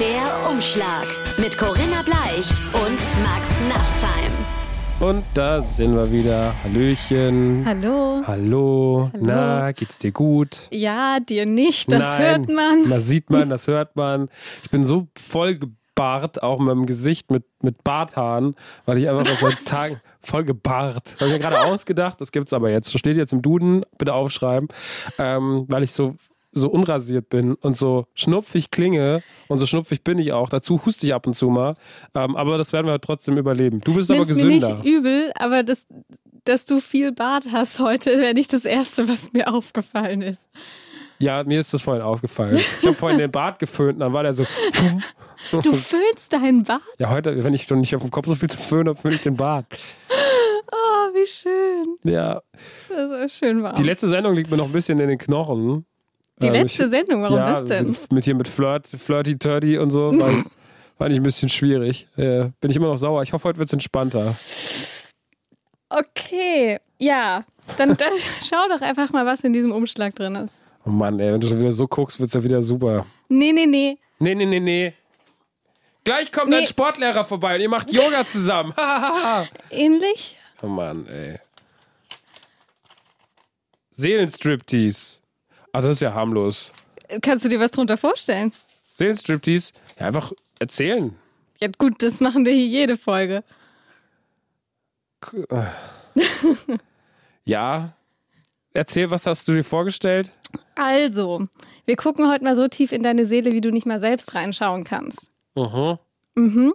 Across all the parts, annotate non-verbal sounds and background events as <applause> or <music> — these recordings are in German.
Der Umschlag mit Corinna Bleich und Max Nachtsheim. Und da sind wir wieder. Hallöchen. Hallo. Hallo. Na, geht's dir gut? Ja, dir nicht, das Nein. hört man. Das sieht man, das hört man. Ich bin so voll gebart, auch in meinem Gesicht mit, mit Barthaaren, weil ich einfach seit Tagen voll gebart. Habe ich mir gerade ausgedacht, das gibt's aber jetzt. Das steht jetzt im Duden, bitte aufschreiben, ähm, weil ich so so unrasiert bin und so schnupfig klinge und so schnupfig bin ich auch. Dazu huste ich ab und zu mal. Ähm, aber das werden wir trotzdem überleben. Du bist Nimm's aber mir gesünder. nicht übel, aber das, dass du viel Bart hast heute, wäre nicht das Erste, was mir aufgefallen ist. Ja, mir ist das vorhin aufgefallen. Ich habe vorhin den Bart geföhnt und dann war der so. Du föhnst deinen Bart? Ja, heute, wenn ich doch nicht auf dem Kopf so viel zu föhnen habe, föhne ich den Bart. Oh, wie schön. Ja, Das ist schön warm. die letzte Sendung liegt mir noch ein bisschen in den Knochen. Die Ähm, letzte ich, Sendung, warum ja, das denn? Mit hier mit Flirt, Flirty Turdy und so. War, <laughs> war nicht ein bisschen schwierig. Äh, bin ich immer noch sauer. Ich hoffe, heute wird es entspannter. Okay, ja. Dann, dann <laughs> schau doch einfach mal, was in diesem Umschlag drin ist. Oh Mann, ey, wenn du schon wieder so guckst, wird es ja wieder super. Nee, nee, nee. Nee, nee, nee, nee. Gleich kommt Nee. dein Sportlehrer vorbei und ihr macht Yoga zusammen. Ähnlich? oh Mann, ey. Seelenstriptease. Ah, das ist ja harmlos. Kannst du dir was drunter vorstellen? Seelenstriptease. Ja, einfach erzählen. Ja, gut, das machen wir hier jede Folge. <laughs> Ja. Erzähl, was hast du dir vorgestellt? Also, wir gucken heute mal so tief in deine Seele, wie du nicht mal selbst reinschauen kannst. Mhm.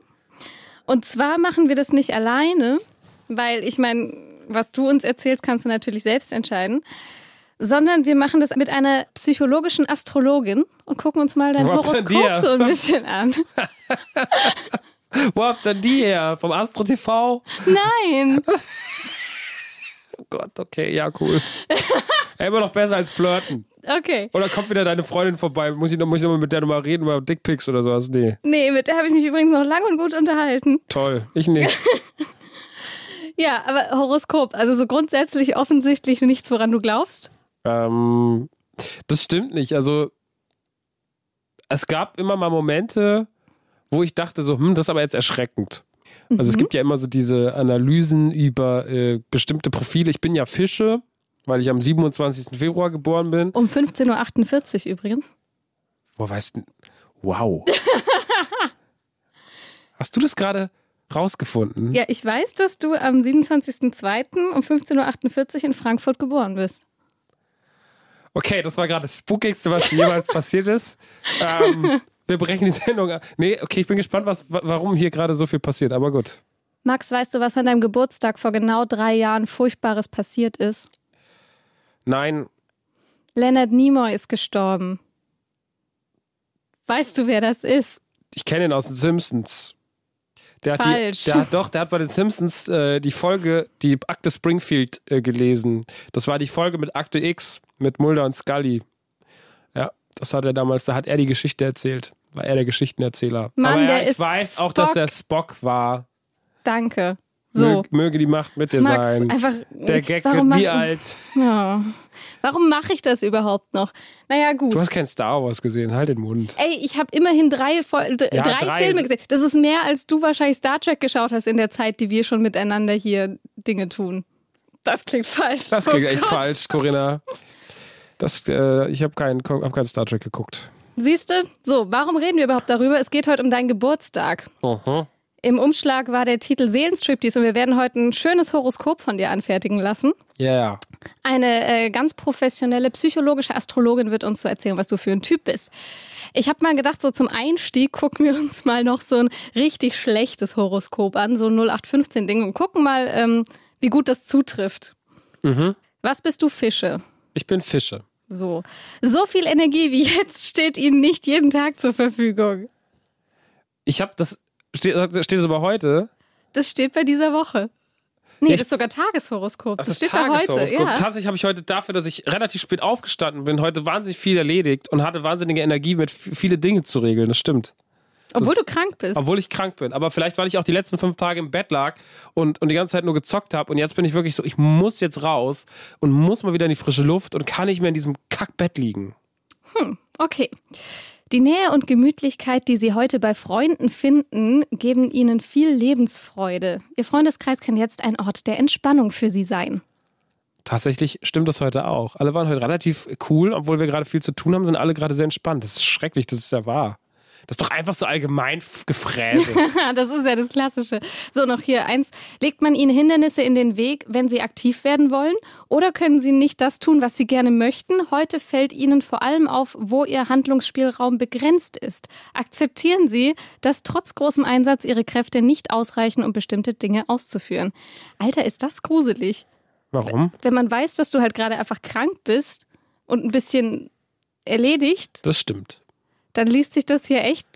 Und zwar machen wir das nicht alleine, weil ich meine, was du uns erzählst, kannst du natürlich selbst entscheiden, sondern wir machen das mit einer psychologischen Astrologin und gucken uns mal dein die Horoskop so ein bisschen an. Wo habt ihr <laughs> die her? Vom Astro TV? Nein, <laughs> Oh Gott, okay, ja, cool. Immer noch besser als flirten. okay. Oder kommt wieder deine Freundin vorbei? Muss ich noch, muss ich noch mal mit der nochmal reden über Dickpics oder sowas? Nee, Nee, mit der habe ich mich übrigens noch lang und gut unterhalten. toll. Ich nicht. <laughs> Ja, aber Horoskop, also so grundsätzlich offensichtlich nichts, woran du glaubst. Ähm, das stimmt nicht. Also, es gab immer mal Momente, wo ich dachte so, hm, das ist aber jetzt erschreckend. Also es gibt ja immer so diese Analysen über äh, bestimmte Profile. Ich bin ja Fische, weil ich am 27. Februar geboren bin. Um 15.48 Uhr übrigens. Wo weißt du? Wow. <laughs> Hast du das gerade rausgefunden? Ja, ich weiß, dass du am 27.02. um 15.48 Uhr in Frankfurt geboren bist. Okay, das war gerade das Spookigste, was jemals <laughs> passiert ist. Ähm, wir brechen die Sendung ab. Nee, okay, ich bin gespannt, was, wa- warum hier gerade so viel passiert, aber gut. Max, weißt du, was an deinem Geburtstag vor genau drei Jahren Furchtbares passiert ist? Nein, Leonard Nimoy ist gestorben. Weißt du, wer das ist? ich kenne ihn aus den Simpsons. Der hat, Falsch. Die, der hat doch, der hat bei den Simpsons äh, die Folge, die Akte Springfield äh, gelesen. Das war die Folge mit Akte X, mit Mulder und Scully. Ja, das hat er damals, da hat er die Geschichte erzählt. War er der Geschichtenerzähler. Mann, Aber ja, der ich ist weiß auch, dass Spock. er Spock war. Danke. So, Mög, möge die Macht mit dir Max, sein. einfach. Der Gag wird nie alt. Ja. Warum mache ich das überhaupt noch? Naja, gut. Du hast kein Star Wars gesehen, halt den Mund. Ey, ich habe immerhin drei, Ja, drei, drei. Filme gesehen. Das ist mehr, als du wahrscheinlich Star Trek geschaut hast in der Zeit, die wir schon miteinander hier Dinge tun. Das klingt falsch. Das klingt Oh echt Gott. falsch, Corinna. <laughs> Das, äh, ich habe keinen hab kein Star Trek geguckt. Siehst du? So, warum reden wir überhaupt darüber? Es geht heute um deinen Geburtstag. Mhm. Im Umschlag war der Titel Seelenstriptease und wir werden heute ein schönes Horoskop von dir anfertigen lassen. Ja, ja. Eine äh, ganz professionelle psychologische Astrologin wird uns so erzählen, was du für ein Typ bist. Ich habe mal gedacht, so zum Einstieg gucken wir uns mal noch so ein richtig schlechtes Horoskop an, so ein 0815-Ding und gucken mal, ähm, wie gut das zutrifft. Was bist du, Fische? Ich bin Fische. So. So viel Energie wie jetzt steht ihnen nicht jeden Tag zur Verfügung. Ich habe das. Steht, steht das aber heute? Das steht bei dieser Woche. Nee, Ja, das ist sogar Tageshoroskop. Das, Das steht bei heute. Tageshoroskop. Ja. Tatsächlich habe ich heute dafür, dass ich relativ spät aufgestanden bin, heute wahnsinnig viel erledigt und hatte wahnsinnige Energie, mit viele Dinge zu regeln. Das stimmt. Obwohl das- du krank bist. Obwohl ich krank bin. Aber vielleicht, weil ich auch die letzten fünf Tage im Bett lag und, und die ganze Zeit nur gezockt habe. Und jetzt bin ich wirklich so, ich muss jetzt raus und muss mal wieder in die frische Luft und kann nicht mehr in diesem Kackbett liegen. Okay. Die Nähe und Gemütlichkeit, die Sie heute bei Freunden finden, geben Ihnen viel Lebensfreude. Ihr Freundeskreis kann jetzt ein Ort der Entspannung für Sie sein. Tatsächlich stimmt das heute auch. Alle waren heute relativ cool, obwohl wir gerade viel zu tun haben, sind alle gerade sehr entspannt. Das ist schrecklich, das ist ja wahr. Das ist doch einfach so allgemein Gefräse. <laughs> das ist ja das Klassische. So, noch hier eins. Legt man Ihnen Hindernisse in den Weg, wenn Sie aktiv werden wollen? Oder können Sie nicht das tun, was Sie gerne möchten? Heute fällt Ihnen vor allem auf, wo Ihr Handlungsspielraum begrenzt ist. Akzeptieren Sie, dass trotz großem Einsatz Ihre Kräfte nicht ausreichen, um bestimmte Dinge auszuführen. Alter, ist das gruselig. Warum? Wenn man weiß, dass du halt gerade einfach krank bist und ein bisschen erledigt. Das stimmt dann liest sich das hier echt.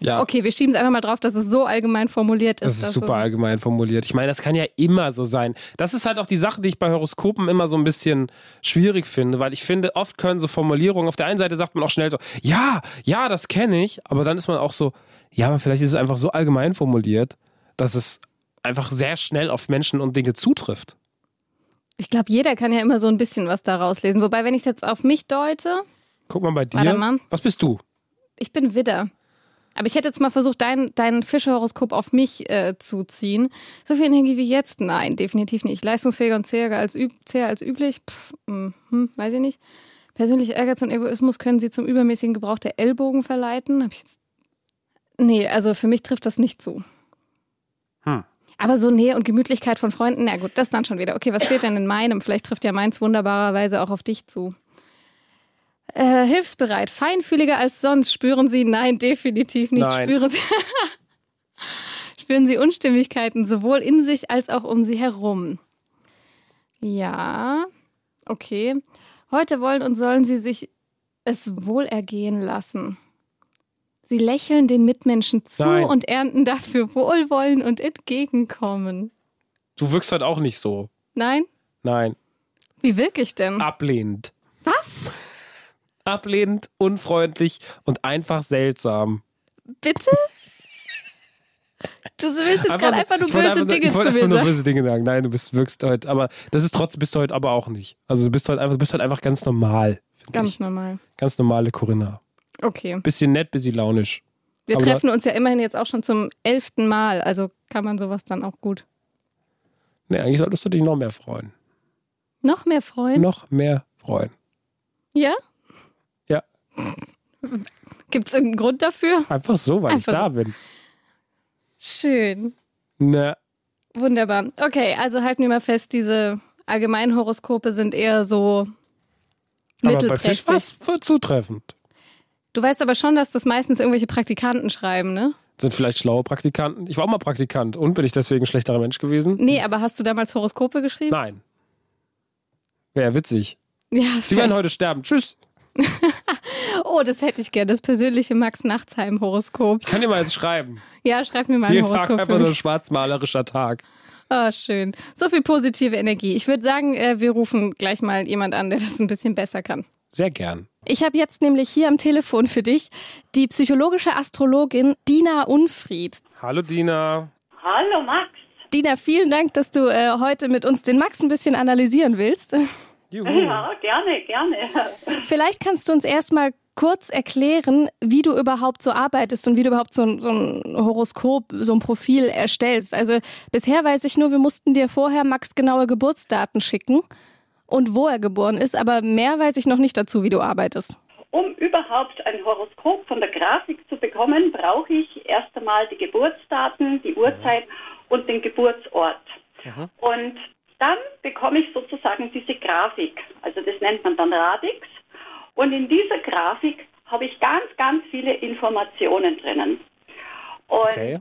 Ja. Okay, wir schieben es einfach mal drauf, dass es so allgemein formuliert ist. Das ist super allgemein formuliert. Ich meine, das kann ja immer so sein. Das ist halt auch die Sache, die ich bei Horoskopen immer so ein bisschen schwierig finde, weil ich finde, oft können so Formulierungen, auf der einen Seite sagt man auch schnell so, ja, ja, das kenne ich, aber dann ist man auch so, ja, aber vielleicht ist es einfach so allgemein formuliert, dass es einfach sehr schnell auf Menschen und Dinge zutrifft. Ich glaube, jeder kann ja immer so ein bisschen was daraus lesen. Wobei, wenn ich es jetzt auf mich deute, Guck mal bei dir. Warte mal. Was bist du? Ich bin Widder. Aber ich hätte jetzt mal versucht, dein, dein Fischerhoroskop auf mich äh, zu ziehen. So viel Energie wie jetzt? Nein, definitiv nicht. Leistungsfähiger und zäher als, üb zäher als üblich? Pff, hm, hm, weiß ich nicht. Persönlicher Ehrgeiz und Egoismus können sie zum übermäßigen Gebrauch der Ellbogen verleiten. Hab ich jetzt nee, also für mich trifft das nicht zu. Hm. Aber so Nähe und Gemütlichkeit von Freunden, na gut, das dann schon wieder. Okay, was steht denn in meinem? Vielleicht trifft ja meins wunderbarerweise auch auf dich zu. Äh, hilfsbereit, feinfühliger als sonst. Spüren Sie? Nein, definitiv nicht. Nein. Spüren Sie. <laughs> Spüren Sie Unstimmigkeiten sowohl in sich als auch um Sie herum. Ja, okay. Heute wollen und sollen Sie sich es wohlergehen lassen. Sie lächeln den Mitmenschen zu Nein. und ernten dafür Wohlwollen und Entgegenkommen. Du wirkst halt auch nicht so. Nein? Nein. Wie wirke ich denn? Ablehnend. Ablehnend, unfreundlich und einfach seltsam. Bitte? Du willst jetzt gerade einfach nur böse einfach, Dinge ich zu mir einfach nur sagen. böse Dinge sagen. Nein, du bist wirkst heute, aber das ist trotzdem bist du heute aber auch nicht. Also du bist halt einfach, du bist halt einfach ganz normal. Ganz ich. normal. Ganz normale Corinna. Okay. Bisschen nett, bisschen launisch. Wir aber treffen uns ja immerhin jetzt auch schon zum elften Mal, also kann man sowas dann auch gut. Nee, eigentlich solltest du dich noch mehr freuen. Noch mehr freuen? Noch mehr freuen. Ja? Ja. Gibt es irgendeinen Grund dafür? Einfach so, weil Einfach ich da so. bin. Schön. Na, Wunderbar. Okay, also halten wir mal fest, diese allgemeinen Horoskope sind eher so aber bei Fisch mittelprächtig. war zutreffend. Du weißt aber schon, dass das meistens irgendwelche Praktikanten schreiben, ne? Sind vielleicht schlaue Praktikanten. Ich war auch mal Praktikant und bin ich deswegen ein schlechterer Mensch gewesen? Nee, aber hast du damals Horoskope geschrieben? Nein. Wäre witzig. Ja, Sie werden heute sterben. Tschüss. <laughs> Oh, das hätte ich gerne, das persönliche Max Nachtsheim Horoskop. Ich kann dir mal jetzt schreiben. Ja, schreib mir mal ein Jeden Tag Horoskop einfach für nur ein schwarzmalerischer Tag. Oh, schön. So viel positive Energie. Ich würde sagen, äh, wir rufen gleich mal jemand an, der das ein bisschen besser kann. Sehr gern. Ich habe jetzt nämlich hier am Telefon für dich die psychologische Astrologin Dina Unfried. Hallo Dina. Hallo Max. Dina, vielen Dank, dass du äh, heute mit uns den Max ein bisschen analysieren willst. Juhu. Ja, gerne, gerne. Vielleicht kannst du uns erstmal kurz erklären, wie du überhaupt so arbeitest und wie du überhaupt so ein, so ein Horoskop, so ein Profil erstellst. Also bisher weiß ich nur, wir mussten dir vorher Max genaue Geburtsdaten schicken und wo er geboren ist, aber mehr weiß ich noch nicht dazu, wie du arbeitest. Um überhaupt ein Horoskop von der Grafik zu bekommen, brauche ich erst einmal die Geburtsdaten, die Uhrzeit und den Geburtsort. Und dann bekomme ich sozusagen diese Grafik. Also das nennt man dann Radix. Und in dieser Grafik habe ich ganz, ganz viele Informationen drinnen. Und Okay.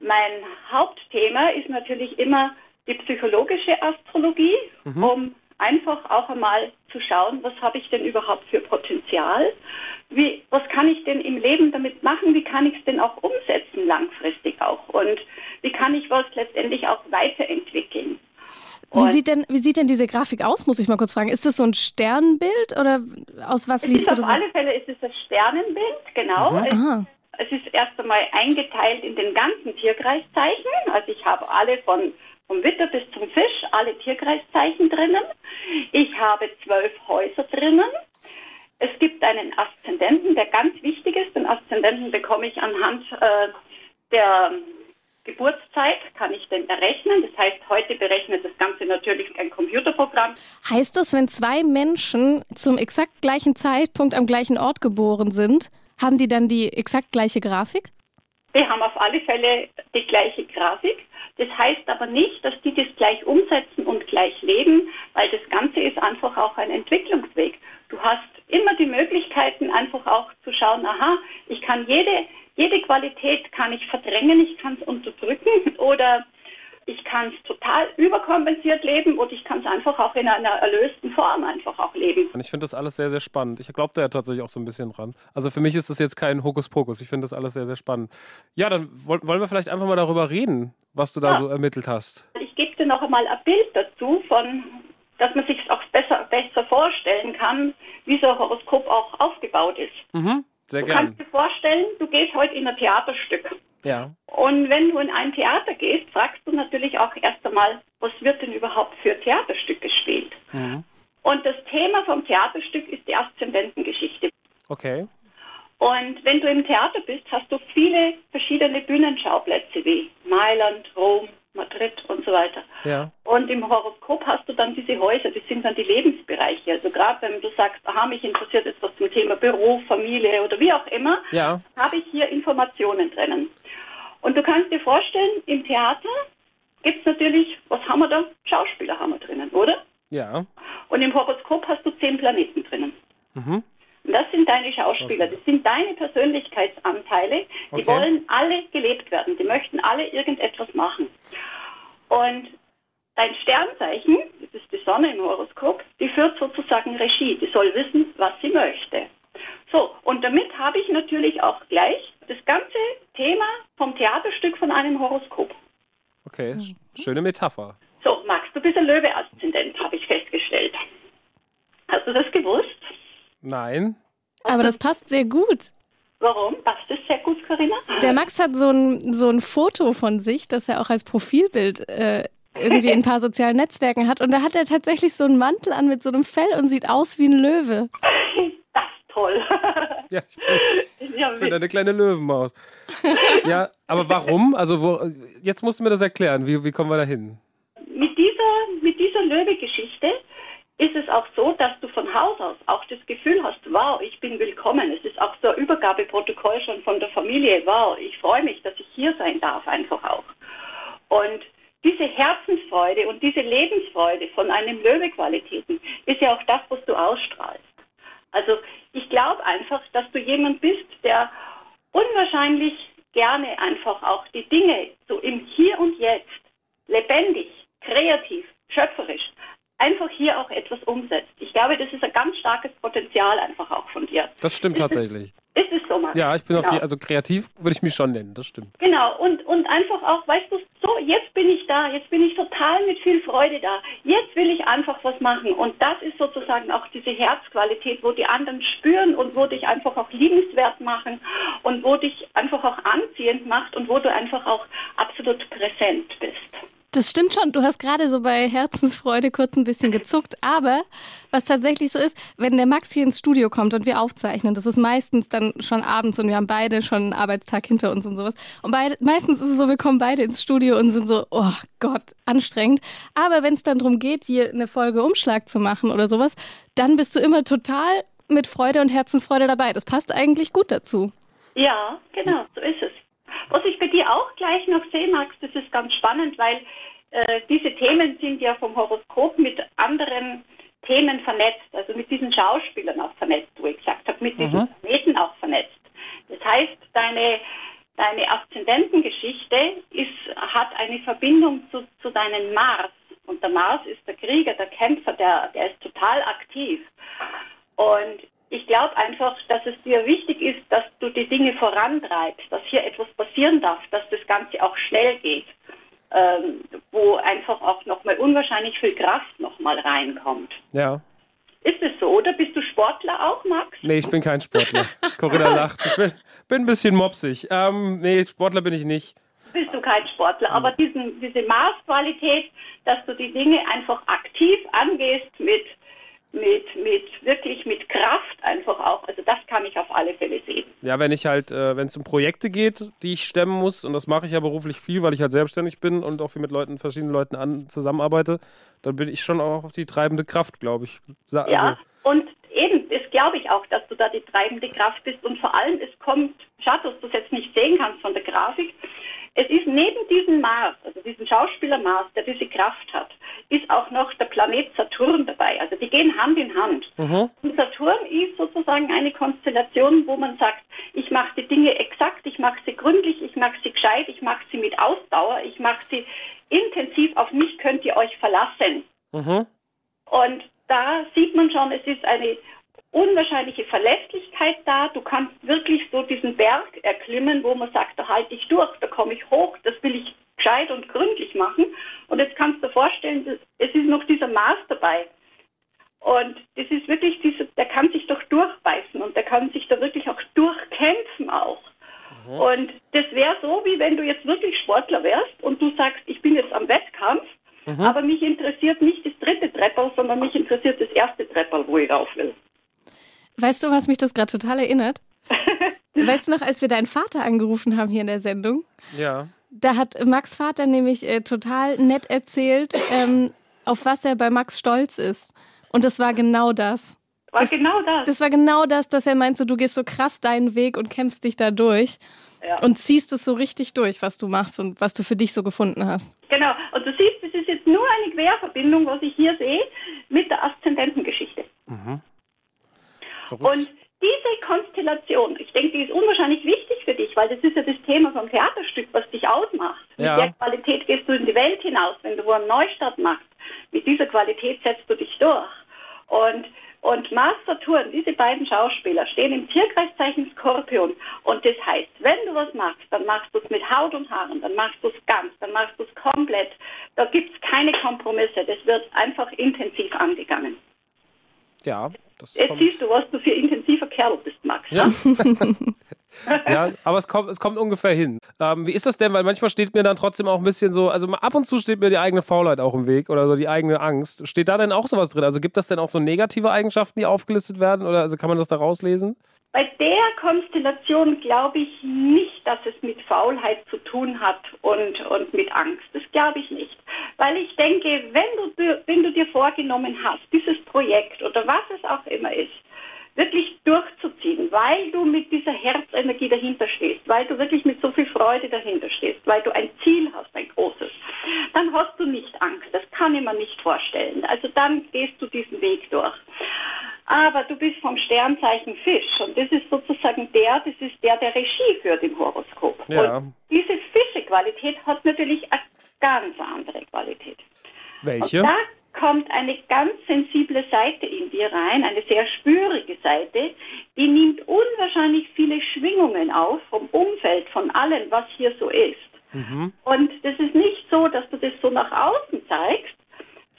Mein Hauptthema ist natürlich immer die psychologische Astrologie, um einfach auch einmal zu schauen, was habe ich denn überhaupt für Potenzial, wie, was kann ich denn im Leben damit machen, wie kann ich es denn auch umsetzen langfristig auch und wie kann ich was letztendlich auch weiterentwickeln. Wie sieht, denn, wie sieht denn diese Grafik aus, muss ich mal kurz fragen. Ist das so ein Sternbild oder aus was es liest du auf das? alle Fälle ist es ein Sternenbild, genau. Es Aha. Es ist erst einmal eingeteilt in den ganzen Tierkreiszeichen. Also ich habe alle von vom Witter bis zum Fisch, alle Tierkreiszeichen drinnen. Ich habe zwölf Häuser drinnen. es gibt einen Aszendenten, der ganz wichtig ist. Den Aszendenten bekomme ich anhand äh, der Geburtszeit, kann ich den errechnen. Das heißt, heute berechnet das Ganze natürlich ein Computerprogramm. Heißt das, wenn zwei Menschen zum exakt gleichen Zeitpunkt am gleichen Ort geboren sind, haben die dann die exakt gleiche Grafik? Die haben auf alle Fälle die gleiche Grafik. Das heißt aber nicht, dass die das gleich umsetzen und gleich leben, weil das Ganze ist einfach auch ein Entwicklungsweg. Du hast immer die Möglichkeiten, einfach auch zu schauen, aha, ich kann jede, jede Qualität kann ich verdrängen, ich kann es unterdrücken <laughs> oder ich kann es total überkompensiert leben und ich kann es einfach auch in einer erlösten Form einfach auch leben. Und ich finde das alles sehr, sehr spannend. Ich glaube da ja tatsächlich auch so ein bisschen dran. Also für mich ist das jetzt kein Hokuspokus. Ich finde das alles sehr, sehr spannend. Ja, dann wollen wir vielleicht einfach mal darüber reden, was du da ja. so ermittelt hast. Ich gebe dir noch einmal ein Bild dazu, von, dass man sich auch besser, besser vorstellen kann, wie so ein Horoskop auch aufgebaut ist. Mhm, sehr du gern. kannst dir vorstellen, du gehst heute in ein Theaterstück. Ja. Und wenn du in ein Theater gehst, fragst du natürlich auch erst einmal, was wird denn überhaupt für Theaterstück gespielt? Mhm. Und das Thema vom Theaterstück ist die Aszendentengeschichte. Okay. Und wenn du im Theater bist, hast du viele verschiedene Bühnenschauplätze wie Mailand, Rom, Madrid und so weiter. Ja. Und im Horoskop hast du dann diese Häuser, das sind dann die Lebensbereiche. Also gerade wenn du sagst, aha, mich interessiert jetzt was zum Thema Beruf, Familie oder wie auch immer, ja. habe ich hier Informationen drinnen. Und du kannst dir vorstellen, im Theater gibt es natürlich, was haben wir da? Schauspieler haben wir drinnen, oder? Ja. Und im Horoskop hast du zehn Planeten drinnen. Mhm. Und das sind deine Schauspieler, das sind deine Persönlichkeitsanteile, die Okay. wollen alle gelebt werden, die möchten alle irgendetwas machen. Und dein Sternzeichen, das ist die Sonne im Horoskop, die führt sozusagen Regie, die soll wissen, was sie möchte. So, und damit habe ich natürlich auch gleich das ganze Thema vom Theaterstück von einem Horoskop. Okay, sch- schöne Metapher. So, Max, du bist ein Löwe-Aszendent, habe ich festgestellt. Hast du das gewusst? Nein. Aber das passt sehr gut. Warum? Passt das sehr gut, Corinna? Der Max hat so ein, so ein Foto von sich, das er auch als Profilbild äh, irgendwie in ein paar sozialen Netzwerken hat. Und da hat er tatsächlich so einen Mantel an mit so einem Fell und sieht aus wie ein Löwe. <laughs> Das ist toll. Ja, ich <laughs> ja, bin eine kleine Löwenmaus. Ja, aber warum? Also wo, jetzt musst du mir das erklären. Wie, wie kommen wir da hin? mit dieser, mit dieser Löwe-Geschichte ist es auch so, dass du von Haus aus auch das Gefühl hast, wow, ich bin willkommen. Es ist auch so ein Übergabeprotokoll schon von der Familie, wow, ich freue mich, dass ich hier sein darf, einfach auch. Und diese Herzensfreude und diese Lebensfreude von einem Löwe-Qualitäten ist ja auch das, was du ausstrahlst. Also ich glaube einfach, dass du jemand bist, der unwahrscheinlich gerne einfach auch die Dinge so im Hier und Jetzt lebendig, kreativ, schöpferisch einfach hier auch etwas umsetzt. Ich glaube, das ist ein ganz starkes Potenzial einfach auch von dir. Das stimmt tatsächlich. Ist es so, Max? Ja, ich bin auf Genau. je, also kreativ würde ich mich schon nennen, das stimmt. Genau, und, und einfach auch, weißt du, so, jetzt bin ich da, jetzt bin ich total mit viel Freude da, jetzt will ich einfach was machen. Und das ist sozusagen auch diese Herzqualität, wo die anderen spüren und wo dich einfach auch liebenswert machen und wo dich einfach auch anziehend macht und wo du einfach auch absolut präsent bist. Das stimmt schon. Du hast gerade so bei Herzensfreude kurz ein bisschen gezuckt. Aber was tatsächlich so ist, wenn der Max hier ins Studio kommt und wir aufzeichnen, das ist meistens dann schon abends und wir haben beide schon einen Arbeitstag hinter uns und sowas. Und beide, meistens ist es so, wir kommen beide ins Studio und sind so, oh Gott, anstrengend. Aber wenn es dann darum geht, hier eine Folge Umschlag zu machen oder sowas, dann bist du immer total mit Freude und Herzensfreude dabei. Das passt eigentlich gut dazu. Ja, genau, so ist es. Was ich bei dir auch gleich noch sehe, Max, das ist ganz spannend, weil äh, diese Themen sind ja vom Horoskop mit anderen Themen vernetzt, also mit diesen Schauspielern auch vernetzt, wo ich gesagt habe, mit diesen Planeten auch vernetzt. Das heißt, deine, deine Aszendentengeschichte ist, hat eine Verbindung zu, zu deinem Mars. Und der Mars ist der Krieger, der Kämpfer, der, der ist total aktiv. Und ich glaube einfach, dass es dir wichtig ist, dass du die Dinge vorantreibst, dass hier etwas passieren darf, dass das Ganze auch schnell geht, ähm, wo einfach auch nochmal unwahrscheinlich viel Kraft nochmal reinkommt. Ja. Ist es so, oder? Bist du Sportler auch, Max? Nee, ich bin kein Sportler. Corinna <laughs> lacht. Ich bin, bin ein bisschen mopsig. Ähm, nee, Sportler bin ich nicht. Bist du kein Sportler, aber diesen, diese Maßqualität, dass du die Dinge einfach aktiv angehst mit, mit, mit wirklich mit Kraft einfach auch. Also das kann ich auf alle Fälle sehen. Ja, wenn ich halt, äh, wenn es um Projekte geht, die ich stemmen muss, und das mache ich ja beruflich viel, weil ich halt selbstständig bin und auch viel mit Leuten, verschiedenen Leuten an, zusammenarbeite, dann bin ich schon auch die treibende Kraft, glaube ich. Sa ja, also, und eben, das glaube ich auch, dass du da die treibende Kraft bist und vor allem, es kommt, schade, dass du es jetzt nicht sehen kannst von der Grafik, es ist neben diesem Mars, also diesem Schauspieler Mars, der diese Kraft hat, ist auch noch der Planet Saturn dabei. Also die gehen Hand in Hand. Mhm. Und Saturn ist sozusagen eine Konstellation, wo man sagt, ich mache die Dinge exakt, ich mache sie gründlich, ich mache sie gescheit, ich mache sie mit Ausdauer, ich mache sie intensiv, auf mich könnt ihr euch verlassen. Mhm. Und da sieht man schon, es ist eine unwahrscheinliche Verlässlichkeit da. Du kannst wirklich so diesen Berg erklimmen, wo man sagt, da halte ich durch, da komme ich hoch, das will ich gescheit und gründlich machen. Und jetzt kannst du dir vorstellen, es ist noch dieser Maß dabei. Und das ist wirklich diese, der kann sich doch durchbeißen und der kann sich da wirklich auch durchkämpfen auch. Mhm. Und das wäre so, wie wenn du jetzt wirklich Sportler wärst und du sagst, ich bin jetzt am Wettkampf, mhm. aber mich interessiert nicht das dritte Treppel, sondern mich interessiert das erste Treppel, wo ich rauf will. Weißt du, was mich das gerade total erinnert? <laughs> weißt du noch, als wir deinen Vater angerufen haben hier in der Sendung? Ja. Da hat Max Vater nämlich äh, total nett erzählt, ähm, auf was er bei Max stolz ist. Und das war genau das. War das, genau das. Das war genau das, dass er meinte, du gehst so krass deinen Weg und kämpfst dich da durch. Ja. Und ziehst es so richtig durch, was du machst und was du für dich so gefunden hast. Genau. Und du siehst, es ist jetzt nur eine Querverbindung, was ich hier sehe, mit der Aszendentengeschichte. Mhm. Und diese Konstellation, ich denke, die ist unwahrscheinlich wichtig für dich, weil das ist ja das Thema vom Theaterstück, was dich ausmacht. Ja. Mit der Qualität gehst du in die Welt hinaus, wenn du wo einen Neustart machst. Mit dieser Qualität setzt du dich durch. Und, und Mars Saturn, diese beiden Schauspieler, stehen im Tierkreiszeichen Skorpion. Und das heißt, wenn du was machst, dann machst du es mit Haut und Haaren, dann machst du es ganz, dann machst du es komplett. Da gibt es keine Kompromisse. Das wird einfach intensiv angegangen. Ja, das Jetzt siehst du, was du für intensiver Kerl bist, Max. Ja, <laughs> ja aber es kommt, es kommt ungefähr hin. Ähm, wie ist das denn? Weil manchmal steht mir dann trotzdem auch ein bisschen so, also ab und zu steht mir die eigene Faulheit auch im Weg oder so die eigene Angst. Steht da denn auch sowas drin? Also gibt das denn auch so negative Eigenschaften, die aufgelistet werden? Oder also kann man das da rauslesen? Bei der Konstellation glaube ich nicht, dass es mit Faulheit zu tun hat und, und mit Angst. Das glaube ich nicht. Weil ich denke, wenn du, wenn du dir vorgenommen hast, dieses Projekt oder was es auch immer ist, wirklich durchzuziehen, weil du mit dieser Herzenergie dahinter stehst, weil du wirklich mit so viel Freude dahinter stehst, weil du ein Ziel hast, ein großes, dann hast du nicht Angst. Das kann ich mir nicht vorstellen. Also dann gehst du diesen Weg durch aber du bist vom Sternzeichen Fisch und das ist sozusagen der, das ist der, der Regie führt im Horoskop. Ja. Und diese Fische-Qualität hat natürlich eine ganz andere Qualität. Welche? Kommt eine ganz sensible Seite in dir rein, eine sehr spürige Seite, die nimmt unwahrscheinlich viele Schwingungen auf vom Umfeld, von allem, was hier so ist. Mhm. Und das ist nicht so, dass du das so nach außen zeigst,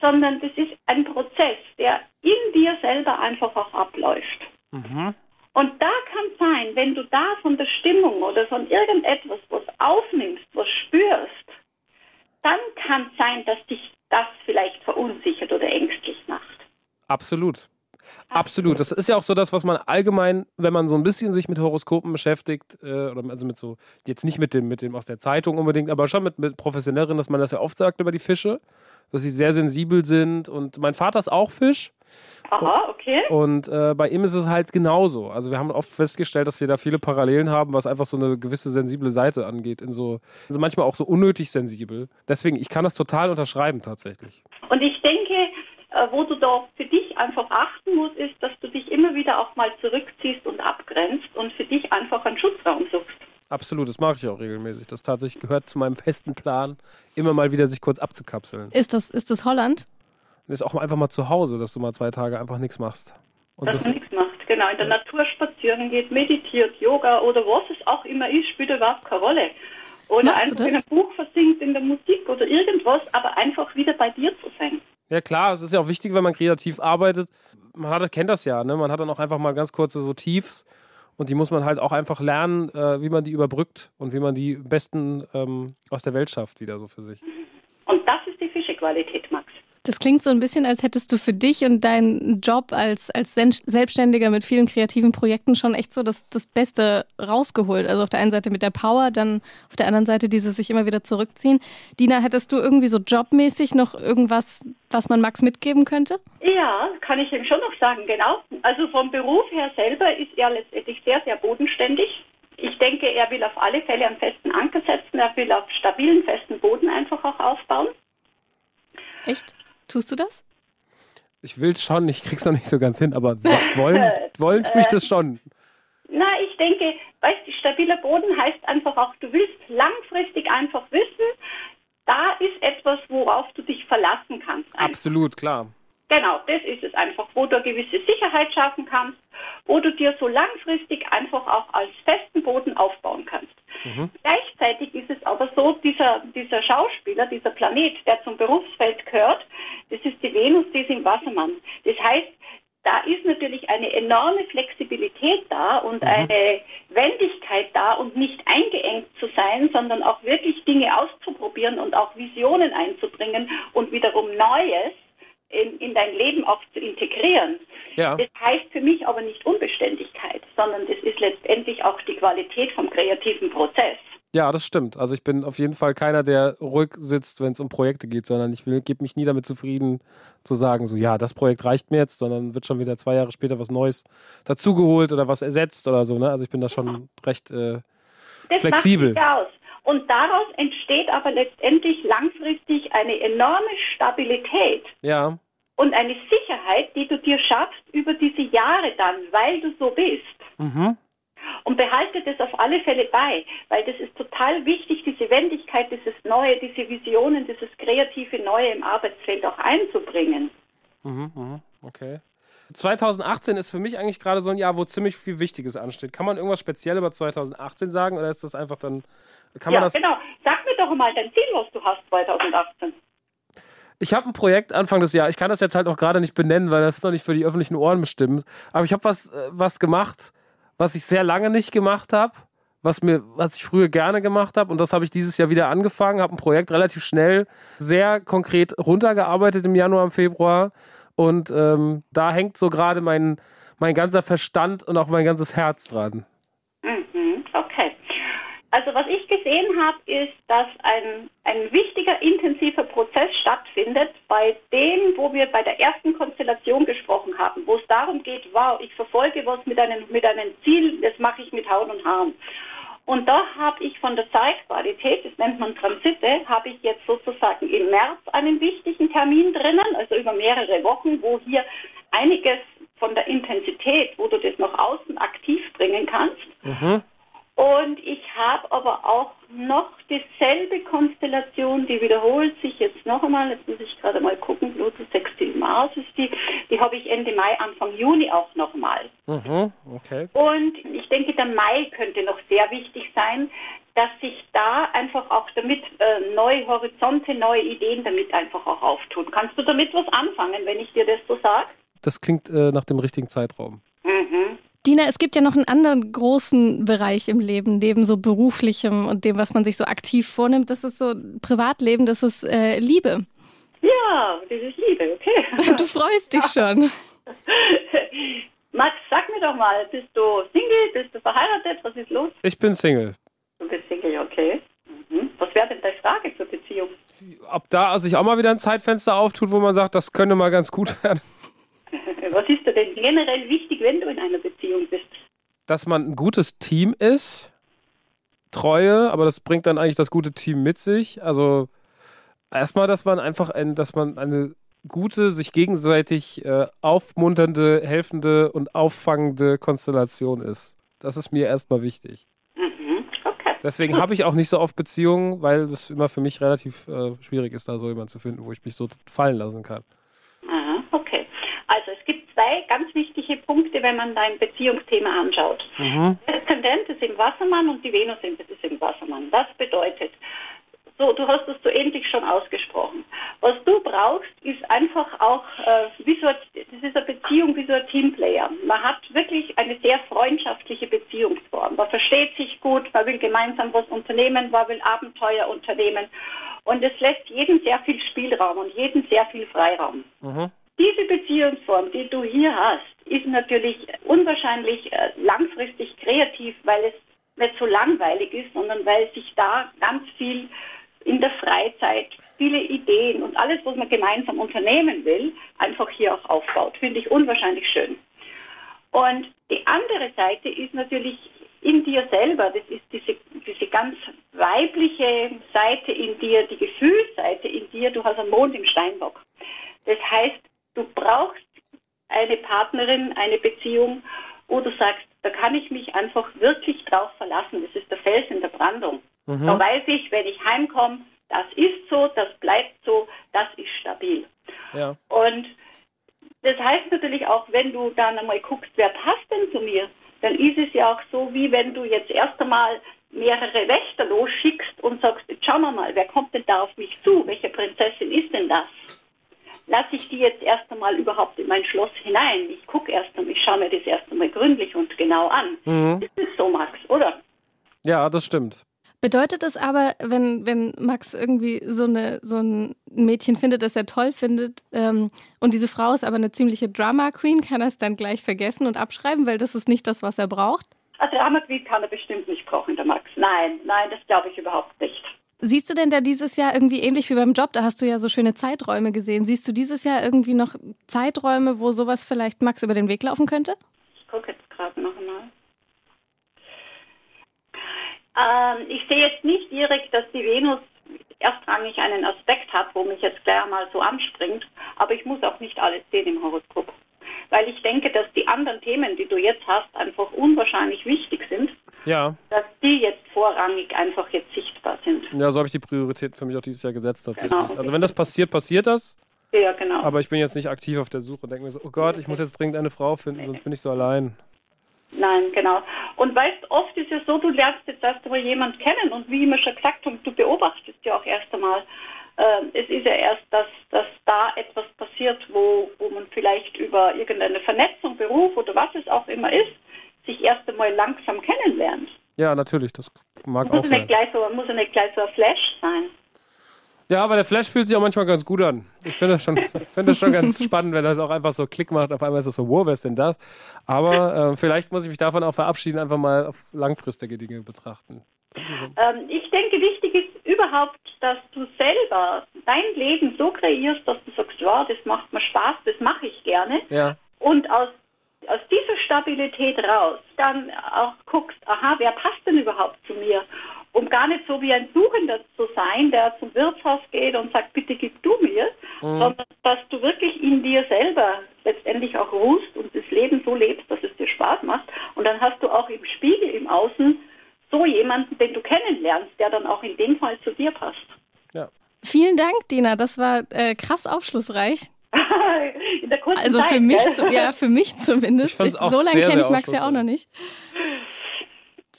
sondern das ist ein Prozess, der in dir selber einfach auch abläuft. Mhm. Und da kann sein, wenn du da von der Stimmung oder von irgendetwas was aufnimmst, was spürst, dann kann sein, dass dich das vielleicht verunsichert oder ängstlich macht. Absolut. Absolut. Das ist ja auch so das, was man allgemein, wenn man so ein bisschen sich mit Horoskopen beschäftigt, äh, oder also mit so, jetzt nicht mit dem, mit dem aus der Zeitung unbedingt, aber schon mit, mit Professionelleren, dass man das ja oft sagt über die Fische dass sie sehr sensibel sind. Und mein Vater ist auch Fisch. Aha, okay. Und äh, bei ihm ist es halt genauso. Also wir haben oft festgestellt, dass wir da viele Parallelen haben, was einfach so eine gewisse sensible Seite angeht. In so, also manchmal auch so unnötig sensibel. Deswegen, ich kann das total unterschreiben tatsächlich. Und ich denke, wo du da für dich einfach achten musst, ist, dass du dich immer wieder auch mal zurückziehst und abgrenzt und für dich einfach einen Schutzraum suchst. Absolut, das mache ich auch regelmäßig. Das tatsächlich gehört zu meinem festen Plan, immer mal wieder sich kurz abzukapseln. Ist das, ist das Holland? Das ist auch einfach mal zu Hause, dass du mal zwei Tage einfach nichts machst. Und dass das man nichts macht, genau. In der ja. Natur spazieren geht, meditiert, Yoga oder was es auch immer ist, spielt überhaupt keine Rolle. Oder Machst einfach in ein Buch versinkt, in der Musik oder irgendwas, aber einfach wieder bei dir zu sein. Ja klar, es ist ja auch wichtig, wenn man kreativ arbeitet. Man hat, kennt das ja, ne? Man hat dann auch einfach mal ganz kurze so Tiefs und die muss man halt auch einfach lernen, äh, wie man die überbrückt und wie man die besten ähm, aus der Welt schafft, wieder so für sich. Und das ist die Fischequalität, Max. Das klingt so ein bisschen, als hättest du für dich und deinen Job als, als Selbstständiger mit vielen kreativen Projekten schon echt so das, das Beste rausgeholt. Also auf der einen Seite mit der Power, dann auf der anderen Seite dieses sich immer wieder zurückziehen. Dina, hättest du irgendwie so jobmäßig noch irgendwas, was man Max mitgeben könnte? Ja, kann ich ihm schon noch sagen, genau. Also vom Beruf her selber ist er letztendlich sehr, sehr bodenständig. Ich denke, er will auf alle Fälle einen festen Anker setzen, er will auf stabilen, festen Boden einfach auch aufbauen. Echt? Tust du das? Ich will es schon, ich krieg's noch nicht so ganz hin, aber <laughs> wollen, wollen tue ich das schon. Na, ich denke, weißt du, stabiler Boden heißt einfach auch, du willst langfristig einfach wissen, da ist etwas, worauf du dich verlassen kannst. Einfach. Absolut, klar. Genau, das ist es einfach, wo du eine gewisse Sicherheit schaffen kannst, wo du dir so langfristig einfach auch als festen Boden aufbauen kannst. Mhm. Gleichzeitig ist es aber so, dieser, dieser Schauspieler, dieser Planet, der zum Berufsfeld gehört, das ist die Venus, die ist im Wassermann. Das heißt, da ist natürlich eine enorme Flexibilität da und mhm. eine Wendigkeit da und nicht eingeengt zu sein, sondern auch wirklich Dinge auszuprobieren und auch Visionen einzubringen und wiederum Neues in, in dein Leben auch zu integrieren. Ja. Das heißt für mich aber nicht Unbeständigkeit, sondern das ist letztendlich auch die Qualität vom kreativen Prozess. Ja, das stimmt. Also ich bin auf jeden Fall keiner, der ruhig sitzt, wenn es um Projekte geht, sondern ich gebe mich nie damit zufrieden zu sagen, so ja, das Projekt reicht mir jetzt, sondern wird schon wieder zwei Jahre später was Neues dazugeholt oder was ersetzt oder so. Ne? Also ich bin da schon ja. recht äh, das flexibel. Macht aus. Und daraus entsteht aber letztendlich langfristig eine enorme Stabilität. Ja. Und eine Sicherheit, die du dir schaffst über diese Jahre dann, weil du so bist. Mhm. Und behalte das auf alle Fälle bei, weil das ist total wichtig, diese Wendigkeit, dieses Neue, diese Visionen, dieses kreative Neue im Arbeitsfeld auch einzubringen. Mhm, mhm okay. 2018 ist für mich eigentlich gerade so ein Jahr, wo ziemlich viel Wichtiges ansteht. Kann man irgendwas speziell über 2018 sagen oder ist das einfach dann. Kann ja, man das genau. Sag mir doch mal dein Ziel, was du hast 2018. Ich habe ein Projekt Anfang des Jahres. Ich kann das jetzt halt auch gerade nicht benennen, weil das ist noch nicht für die öffentlichen Ohren bestimmt. Aber ich habe was, äh, was gemacht, was ich sehr lange nicht gemacht habe, was mir, was ich früher gerne gemacht habe. Und das habe ich dieses Jahr wieder angefangen. Habe ein Projekt relativ schnell, sehr konkret runtergearbeitet im Januar, im Februar und ähm, da hängt so gerade mein, mein ganzer Verstand und auch mein ganzes Herz dran. Mhm, okay. Also was ich gesehen habe, ist, dass ein, ein wichtiger, intensiver Prozess stattfindet bei dem, wo wir bei der ersten Konstellation gesprochen haben, wo es darum geht, wow, ich verfolge was mit einem, mit einem Ziel, das mache ich mit Haut und Haaren. Und da habe ich von der Zeitqualität, das nennt man Transite, habe ich jetzt sozusagen im März einen wichtigen Termin drinnen, also über mehrere Wochen, wo hier einiges von der Intensität, wo du das nach außen aktiv bringen kannst. Mhm. Und ich habe aber auch noch dieselbe Konstellation, die wiederholt sich jetzt noch einmal, jetzt muss ich gerade mal gucken, Pluto Sextil Mars ist die, die habe ich Ende Mai, Anfang Juni auch nochmal. Mhm, okay. Und ich denke, der Mai könnte noch sehr wichtig sein, dass sich da einfach auch damit äh, neue Horizonte, neue Ideen damit einfach auch auftun. Kannst du damit was anfangen, wenn ich dir das so sage? Das klingt äh, nach dem richtigen Zeitraum. Mhm. Dina, es gibt ja noch einen anderen großen Bereich im Leben, neben so beruflichem und dem, was man sich so aktiv vornimmt. Das ist so Privatleben, das ist äh, Liebe. Ja, das ist Liebe, okay. <laughs> Du freust dich schon. <laughs> Max, sag mir doch mal, bist du Single, bist du verheiratet, was ist los? Ich bin Single. Du bist Single, okay. Mhm. Was wäre denn deine Frage zur Beziehung? Ob da sich auch mal wieder ein Zeitfenster auftut, wo man sagt, das könnte mal ganz gut <laughs> werden. Was ist dir denn generell wichtig, wenn du in einer Beziehung bist? Dass man ein gutes Team ist, Treue, aber das bringt dann eigentlich das gute Team mit sich. Also erstmal, dass man einfach ein, dass man eine gute, sich gegenseitig äh, aufmunternde, helfende und auffangende Konstellation ist. Das ist mir erstmal wichtig. Mhm. Okay. Deswegen habe ich auch nicht so oft Beziehungen, weil es immer für mich relativ äh, schwierig ist, da so jemanden zu finden, wo ich mich so fallen lassen kann. Aha, okay. Also es gibt zwei ganz wichtige Punkte, wenn man dein Beziehungsthema anschaut. Mhm. Der Aszendent ist im Wassermann und die Venus ist im Wassermann. Das bedeutet, so, du hast es so ähnlich schon ausgesprochen. Was du brauchst, ist einfach auch, äh, wie so, das ist eine Beziehung wie so ein Teamplayer. Man hat wirklich eine sehr freundschaftliche Beziehungsform. Man versteht sich gut, man will gemeinsam was unternehmen, man will Abenteuer unternehmen. Und es lässt jedem sehr viel Spielraum und jedem sehr viel Freiraum. Mhm. Diese Beziehungsform, die du hier hast, ist natürlich unwahrscheinlich äh, langfristig kreativ, weil es nicht so langweilig ist, sondern weil sich da ganz viel in der Freizeit, viele Ideen und alles, was man gemeinsam unternehmen will, einfach hier auch aufbaut. Finde ich unwahrscheinlich schön. Und die andere Seite ist natürlich in dir selber, das ist diese, diese ganz weibliche Seite in dir, die Gefühlsseite in dir, du hast einen Mond im Steinbock. Das heißt, du brauchst eine Partnerin, eine Beziehung, wo du sagst, da kann ich mich einfach wirklich drauf verlassen. Das ist der Fels in der Brandung. Mhm. Da weiß ich, wenn ich heimkomme, das ist so, das bleibt so, das ist stabil. Ja. Und das heißt natürlich auch, wenn du dann einmal guckst, wer passt denn zu mir, dann ist es ja auch so, wie wenn du jetzt erst einmal mehrere Wächter losschickst und sagst, jetzt schauen wir mal, wer kommt denn da auf mich zu? Welche Prinzessin ist denn das? Lasse ich die jetzt erst einmal überhaupt in mein Schloss hinein? Ich gucke erst einmal, ich schaue mir das erst einmal gründlich und genau an. Mhm. Das ist so, Max, oder? Ja, das stimmt. Bedeutet es aber, wenn, wenn Max irgendwie so, eine, so ein Mädchen findet, das er toll findet, ähm, und diese Frau ist aber eine ziemliche Drama Queen, kann er es dann gleich vergessen und abschreiben, weil das ist nicht das, was er braucht? Also Drama Queen kann er bestimmt nicht brauchen, der Max. Nein, nein, das glaube ich überhaupt nicht. Siehst du denn da dieses Jahr irgendwie ähnlich wie beim Job? Da hast du ja so schöne Zeiträume gesehen. Siehst du dieses Jahr irgendwie noch Zeiträume, wo sowas vielleicht Max über den Weg laufen könnte? Ich gucke jetzt gerade noch einmal. Ähm, ich sehe jetzt nicht direkt, dass die Venus erstrangig einen Aspekt hat, wo mich jetzt gleich mal so anspringt, aber ich muss auch nicht alles sehen im Horoskop. Weil ich denke, dass die anderen Themen, die du jetzt hast, einfach unwahrscheinlich wichtig sind, Ja. dass die jetzt vorrangig einfach jetzt sichtbar sind. Ja, so habe ich die Priorität für mich auch dieses Jahr gesetzt tatsächlich. Genau. Also wenn das passiert, passiert das. Ja, genau. Aber ich bin jetzt nicht aktiv auf der Suche und denke mir so, oh Gott, ich muss jetzt dringend eine Frau finden, sonst bin ich so allein. Nein, genau. Und weißt, oft ist es so, du lernst jetzt erst einmal jemand kennen und wie immer schon gesagt haben, du beobachtest ja auch erst einmal. Äh, es ist ja erst, dass, dass da etwas passiert, wo, wo man vielleicht über irgendeine Vernetzung, Beruf oder was es auch immer ist, sich erst einmal langsam kennenlernt. Ja, natürlich, das mag auch Muss ja sein. nicht gleich so, muss ja nicht gleich so ein Flash sein. Ja, aber der Flash fühlt sich auch manchmal ganz gut an. Ich finde das schon, <laughs> finde das schon ganz spannend, wenn das auch einfach so Klick macht. Auf einmal ist das so, wow, wer ist denn das? Aber äh, vielleicht muss ich mich davon auch verabschieden, einfach mal auf langfristige Dinge betrachten. Ähm, ich denke, wichtig ist überhaupt, dass du selber dein Leben so kreierst, dass du sagst, ja, das macht mir Spaß, das mache ich gerne. Ja, und aus, aus dieser Stabilität raus dann auch guckst, aha, wer passt denn überhaupt zu mir? Um gar nicht so wie ein Suchender zu sein, der zum Wirtshaus geht und sagt, bitte gib du mir, sondern dass du wirklich in dir selber letztendlich auch ruhst und das Leben so lebst, dass es dir Spaß macht. Und dann hast du auch im Spiegel, im Außen, so jemanden, den du kennenlernst, der dann auch in dem Fall zu dir passt. ja. Vielen Dank, Dina. Das war äh, krass aufschlussreich. <laughs> in der kurzen Also Zeit, für mich, gell? zu, ja, für mich <laughs> zumindest. Ich so lange kenne ich Max ja auch noch nicht. <laughs>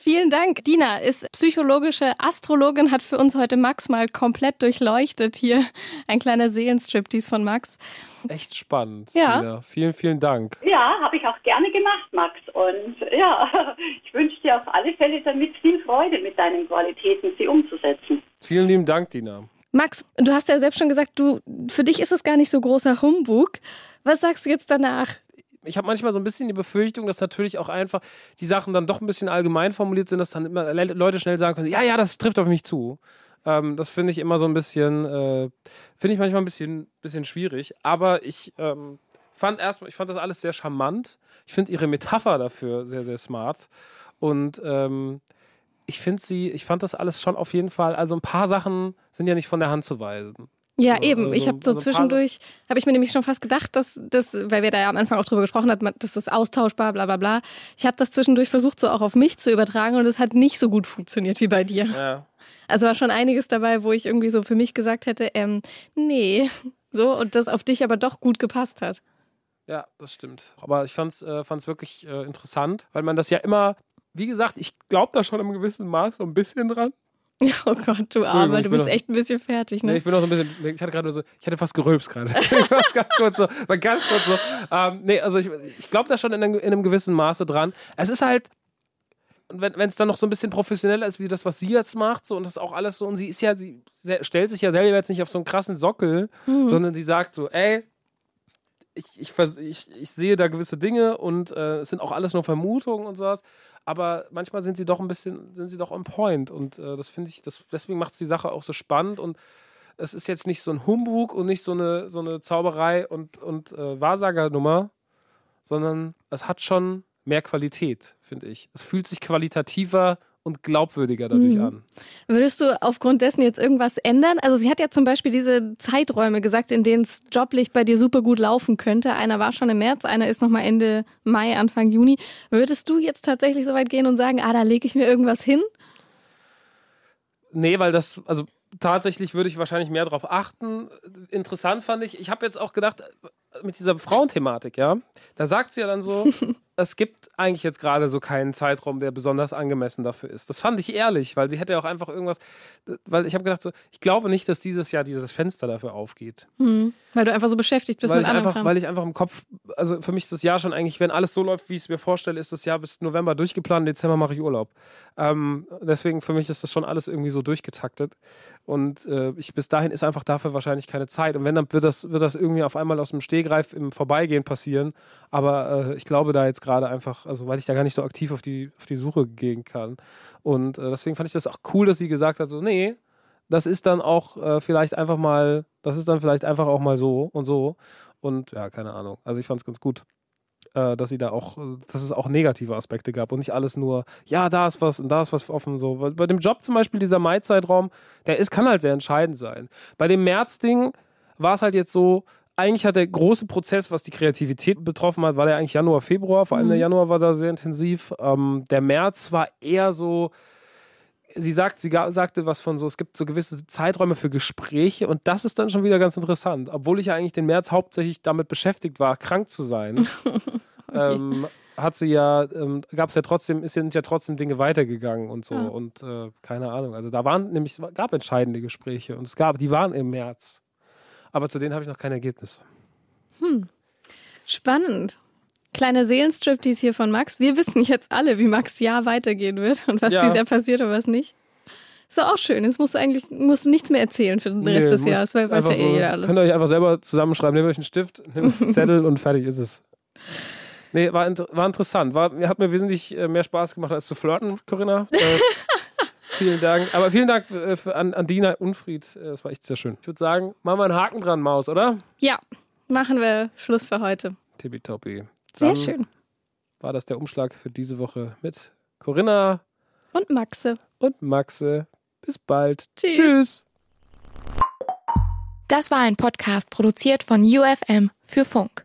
Vielen Dank. Dina ist psychologische Astrologin, hat für uns heute Max mal komplett durchleuchtet. Hier ein kleiner Seelenstriptease von Max. Echt spannend. Ja. Lina. Vielen, vielen Dank. Ja, habe ich auch gerne gemacht, Max. Und ja, ich wünsche dir auf alle Fälle damit viel Freude mit deinen Qualitäten, sie umzusetzen. Vielen lieben Dank, Dina. Max, du hast ja selbst schon gesagt, du, für dich ist es gar nicht so großer Humbug. Was sagst du jetzt danach? ich habe manchmal so ein bisschen die Befürchtung, dass natürlich auch einfach die Sachen dann doch ein bisschen allgemein formuliert sind, dass dann immer Le- Leute schnell sagen können, ja, ja, das trifft auf mich zu. Ähm, das finde ich immer so ein bisschen, äh, finde ich manchmal ein bisschen, bisschen schwierig. Aber ich ähm, fand erstmal, ich fand das alles sehr charmant. Ich finde ihre Metapher dafür sehr, sehr smart. Und ähm, ich finde sie, ich fand das alles schon auf jeden Fall, also ein paar Sachen sind ja nicht von der Hand zu weisen. Ja, Also, eben. Ich also- habe so paar- zwischendurch, habe ich mir nämlich schon fast gedacht, dass das, weil wir da ja am Anfang auch drüber gesprochen dass das austauschbar, bla bla bla. Ich habe das zwischendurch versucht, so auch auf mich zu übertragen und es hat nicht so gut funktioniert wie bei dir. Ja. Also war schon einiges dabei, wo ich irgendwie so für mich gesagt hätte, ähm, nee. <laughs> So, und das auf dich aber doch gut gepasst hat. Ja, das stimmt. Aber ich fand's, äh, fand's wirklich äh, interessant, weil man das ja immer, wie gesagt, ich glaube da schon im gewissen Maß so ein bisschen dran. <laughs> Oh Gott, du Armer, ich du bist doch- echt ein bisschen fertig, Nee, ne? ich bin auch so ein bisschen, ich hatte gerade nur so, ich hatte fast gerülpst gerade. <laughs> ganz kurz so, war ganz kurz so. Ähm, nee, also ich, ich glaube da schon in einem, in einem gewissen Maße dran. Es ist halt, wenn es dann noch so ein bisschen professioneller ist, wie das, was sie jetzt macht, so und das auch alles so, und sie ist ja, sie stellt sich ja selber jetzt nicht auf so einen krassen Sockel, mhm. sondern sie sagt so, ey, ich, ich, ich, ich sehe da gewisse Dinge und äh, es sind auch alles nur Vermutungen und sowas. Aber manchmal sind sie doch ein bisschen, sind sie doch on point. Und äh, das finde ich, das, deswegen macht es die Sache auch so spannend. Und es ist jetzt nicht so ein Humbug und nicht so eine, so eine Zauberei und, und äh, Wahrsagernummer, sondern es hat schon mehr Qualität, finde ich. Es fühlt sich qualitativer und glaubwürdiger dadurch mhm. an. Würdest du aufgrund dessen jetzt irgendwas ändern? Also sie hat ja zum Beispiel diese Zeiträume gesagt, in denen es joblich bei dir super gut laufen könnte. Einer war schon im März, einer ist nochmal Ende Mai, Anfang Juni. Würdest du jetzt tatsächlich so weit gehen und sagen, ah, da lege ich mir irgendwas hin? Nee, weil das, also tatsächlich würde ich wahrscheinlich mehr darauf achten. Interessant fand ich, ich habe jetzt auch gedacht, mit dieser Frauenthematik, ja, da sagt sie ja dann so, <laughs> es gibt eigentlich jetzt gerade so keinen Zeitraum, der besonders angemessen dafür ist. Das fand ich ehrlich, weil sie hätte ja auch einfach irgendwas, weil ich habe gedacht so, ich glaube nicht, dass dieses Jahr dieses Fenster dafür aufgeht. Hm, weil du einfach so beschäftigt bist weil mit ich einfach, Weil ich einfach im Kopf, also für mich ist das Jahr schon eigentlich, wenn alles so läuft, wie ich es mir vorstelle, ist das Jahr bis November durchgeplant, Dezember mache ich Urlaub. Ähm, deswegen für mich ist das schon alles irgendwie so durchgetaktet. Und äh, ich, bis dahin ist einfach dafür wahrscheinlich keine Zeit. Und wenn, dann wird das, wird das irgendwie auf einmal aus dem Stehgreif im Vorbeigehen passieren. Aber äh, ich glaube da jetzt gerade einfach, also weil ich da gar nicht so aktiv auf die, auf die Suche gehen kann. Und äh, deswegen fand ich das auch cool, dass sie gesagt hat, so, nee, das ist dann auch äh, vielleicht einfach mal, das ist dann vielleicht einfach auch mal so und so. Und ja, keine Ahnung. Also ich fand es ganz gut äh, dass sie da auch, dass es auch negative Aspekte gab und nicht alles nur, ja, da ist was und da ist was offen. So. Bei dem Job zum Beispiel, dieser Mai-Zeitraum, der ist, kann halt sehr entscheidend sein. Bei dem März-Ding war es halt jetzt so, eigentlich hat der große Prozess, was die Kreativität betroffen hat, war der eigentlich Januar, Februar. Vor allem mhm. der Januar war da sehr intensiv. Ähm, der März war eher so, sie sagt, sie sagte was von so, es gibt so gewisse Zeiträume für Gespräche und das ist dann schon wieder ganz interessant. Obwohl ich ja eigentlich den März hauptsächlich damit beschäftigt war, krank zu sein, <laughs> ähm, hat sie ja, ähm, gab es ja trotzdem, sind ja trotzdem Dinge weitergegangen und so ja. und äh, keine Ahnung. Also da waren nämlich, gab entscheidende Gespräche und es gab, die waren im März. Aber zu denen habe ich noch kein Ergebnis. Hm. Spannend. Kleiner Seelenstrip, dies hier von Max. Wir wissen jetzt alle, wie Max Jahr weitergehen wird und was ja. dieses Jahr passiert und was nicht. Ist doch auch schön. Jetzt musst du eigentlich musst du nichts mehr erzählen für den Rest nee, des Jahres, weil weiß ja eh jeder alles. Könnt ihr euch einfach selber zusammenschreiben, nehmt euch einen Stift, nehmt einen <laughs> Zettel und fertig ist es. Nee, war, war interessant. War, hat mir wesentlich äh, mehr Spaß gemacht als zu flirten, Corinna. Äh, <laughs> vielen Dank. Aber vielen Dank äh, für, an, an Dina Unfried. Äh, das war echt sehr schön. Ich würde sagen, machen wir einen Haken dran, Maus, oder? Ja, machen wir Schluss für heute. Tippitoppi. Sehr schön. War das der Umschlag für diese Woche mit Corinna und Maxe. Und Maxe. Bis bald. Tschüss. Tschüss. Das war ein Podcast produziert von UFM für Funk.